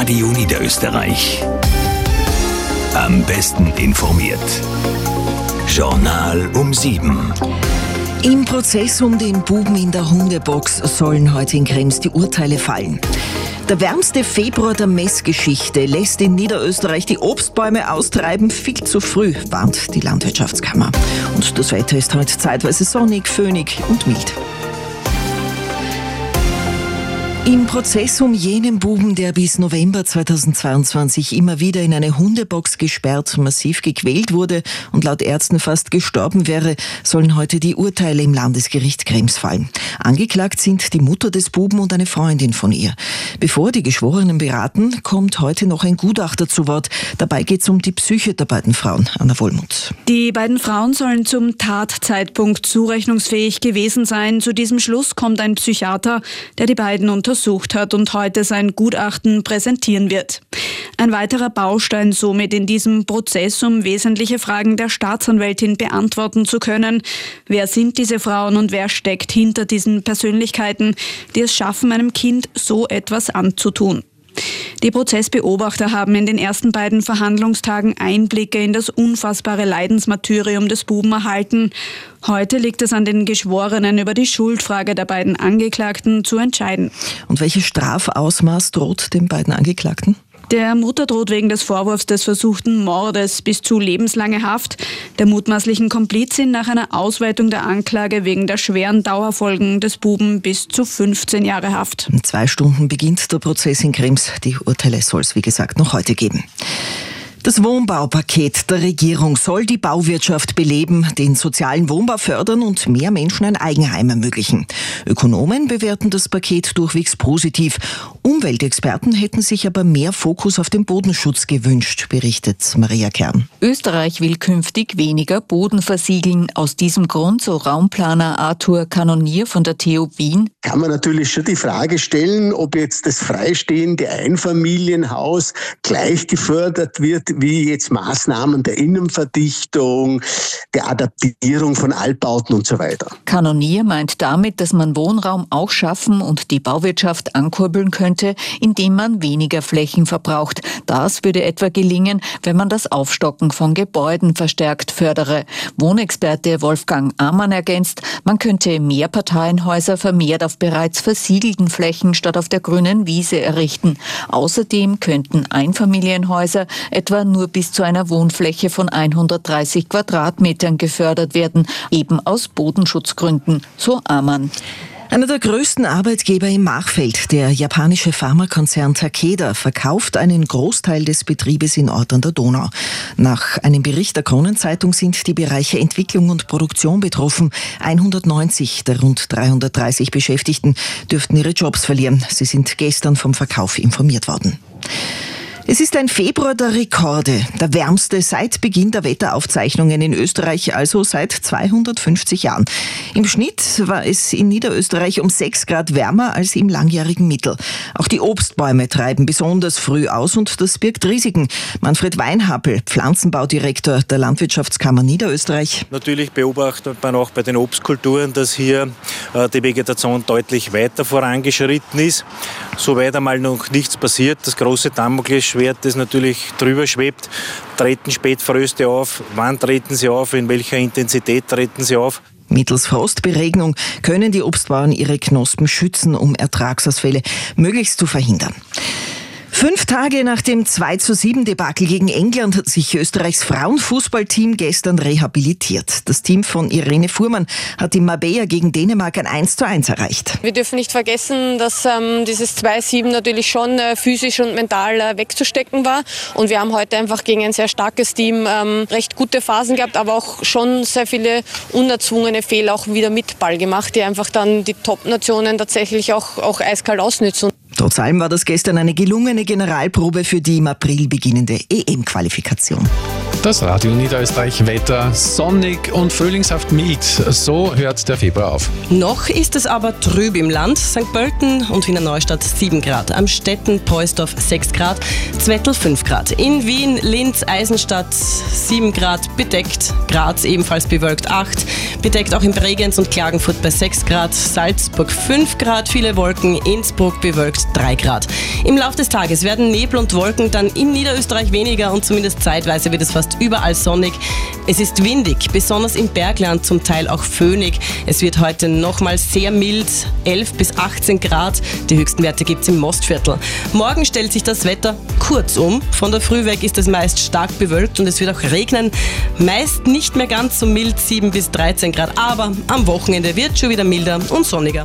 Radio Niederösterreich. Am besten informiert. Journal um sieben. Im Prozess um den Buben in der Hundebox sollen heute in Krems die Urteile fallen. Der wärmste Februar der Messgeschichte lässt in Niederösterreich die Obstbäume austreiben. Viel zu früh, warnt die Landwirtschaftskammer. Und das Wetter ist heute zeitweise sonnig, föhnig und mild. Im Prozess um jenen Buben, der bis November 2022 immer wieder in eine Hundebox gesperrt, massiv gequält wurde und laut Ärzten fast gestorben wäre, sollen heute die Urteile im Landesgericht Krems fallen. Angeklagt sind die Mutter des Buben und eine Freundin von ihr. Bevor die Geschworenen beraten, kommt heute noch ein Gutachter zu Wort. Dabei geht es um die Psyche der beiden Frauen, Anna Wollmuth. Die beiden Frauen sollen zum Tatzeitpunkt zurechnungsfähig gewesen sein. Zu diesem Schluss kommt ein Psychiater, der die beiden untersucht untersucht hat und heute sein Gutachten präsentieren wird. Ein weiterer Baustein somit in diesem Prozess, um wesentliche Fragen der Staatsanwältin beantworten zu können. Wer sind diese Frauen und wer steckt hinter diesen Persönlichkeiten, die es schaffen, einem Kind so etwas anzutun? Die Prozessbeobachter haben in den ersten beiden Verhandlungstagen Einblicke in das unfassbare Leidensmartyrium des Buben erhalten. Heute liegt es an den Geschworenen, über die Schuldfrage der beiden Angeklagten zu entscheiden. Und welches Strafausmaß droht den beiden Angeklagten? Der Mutter droht wegen des Vorwurfs des versuchten Mordes bis zu lebenslange Haft. Der mutmaßlichen Komplizin nach einer Ausweitung der Anklage wegen der schweren Dauerfolgen des Buben bis zu 15 Jahre Haft. In zwei Stunden beginnt der Prozess in Krems. Die Urteile soll es, wie gesagt, noch heute geben. Das Wohnbaupaket der Regierung soll die Bauwirtschaft beleben, den sozialen Wohnbau fördern und mehr Menschen ein Eigenheim ermöglichen. Ökonomen bewerten das Paket durchwegs positiv. Umweltexperten hätten sich aber mehr Fokus auf den Bodenschutz gewünscht, berichtet Maria Kern. Österreich will künftig weniger Boden versiegeln. Aus diesem Grund, so Raumplaner Arthur Kanonier von der TU Wien, kann man natürlich schon die Frage stellen, ob jetzt das freistehende Einfamilienhaus gleich gefördert wird wie jetzt Maßnahmen der Innenverdichtung, der Adaptierung von Altbauten und so weiter. Kanonier meint damit, dass man Wohnraum auch schaffen und die Bauwirtschaft ankurbeln könnte, indem man weniger Flächen verbraucht. Das würde etwa gelingen, wenn man das Aufstocken von Gebäuden verstärkt fördere. Wohnexperte Wolfgang Amann ergänzt, man könnte Mehrparteienhäuser vermehrt auf bereits versiegelten Flächen statt auf der grünen Wiese errichten. Außerdem könnten Einfamilienhäuser etwa nur bis zu einer Wohnfläche von 130 Quadratmetern gefördert werden, eben aus Bodenschutzgründen, so Amann. Einer der größten Arbeitgeber im Machfeld, der japanische Pharmakonzern Takeda, verkauft einen Großteil des Betriebes in Ort an der Donau. Nach einem Bericht der Kronenzeitung sind die Bereiche Entwicklung und Produktion betroffen. 190 der rund 330 Beschäftigten dürften ihre Jobs verlieren. Sie sind gestern vom Verkauf informiert worden. Es ist ein Februar der Rekorde, der wärmste seit Beginn der Wetteraufzeichnungen in Österreich, also seit 250 Jahren. Im Schnitt war es in Niederösterreich um 6 Grad wärmer als im langjährigen Mittel. Auch die Obstbäume treiben besonders früh aus und das birgt Risiken. Manfred Weinhappel, Pflanzenbaudirektor der Landwirtschaftskammer Niederösterreich. Natürlich beobachtet man auch bei den Obstkulturen, dass hier äh, die Vegetation deutlich weiter vorangeschritten ist. Soweit einmal noch nichts passiert. Das große Damoklesschwert Schwert, das natürlich drüber schwebt. Treten Spätfröste auf? Wann treten sie auf? In welcher Intensität treten sie auf? Mittels Frostberegnung können die Obstbauern ihre Knospen schützen, um Ertragsausfälle möglichst zu verhindern. Fünf Tage nach dem 2 zu 7 Debakel gegen England hat sich Österreichs Frauenfußballteam gestern rehabilitiert. Das Team von Irene Fuhrmann hat in Marbella gegen Dänemark ein 1 zu 1 erreicht. Wir dürfen nicht vergessen, dass ähm, dieses 2-7 natürlich schon äh, physisch und mental äh, wegzustecken war. Und wir haben heute einfach gegen ein sehr starkes Team ähm, recht gute Phasen gehabt, aber auch schon sehr viele unerzwungene Fehler auch wieder mit Ball gemacht, die einfach dann die Top-Nationen tatsächlich auch, auch eiskalt ausnützen. Trotz allem war das gestern eine gelungene Generalprobe für die im April beginnende EM-Qualifikation. Das Radio Niederösterreich Wetter sonnig und frühlingshaft mild. So hört der Februar auf. Noch ist es aber trüb im Land. St. Pölten und Wiener Neustadt 7 Grad. Am Städten Poisdorf 6 Grad. Zwettel 5 Grad. In Wien, Linz, Eisenstadt 7 Grad bedeckt. Graz ebenfalls bewölkt 8. Bedeckt auch in Bregenz und Klagenfurt bei 6 Grad. Salzburg 5 Grad. Viele Wolken. Innsbruck bewölkt 3 Grad. Im Laufe des Tages werden Nebel und Wolken dann in Niederösterreich weniger und zumindest zeitweise wird es fast überall sonnig. Es ist windig, besonders im Bergland zum Teil auch föhnig. Es wird heute nochmal sehr mild, 11 bis 18 Grad. Die höchsten Werte gibt es im Mostviertel. Morgen stellt sich das Wetter kurz um. Von der Früh weg ist es meist stark bewölkt und es wird auch regnen. Meist nicht mehr ganz so mild, 7 bis 13 Grad, aber am Wochenende wird schon wieder milder und sonniger.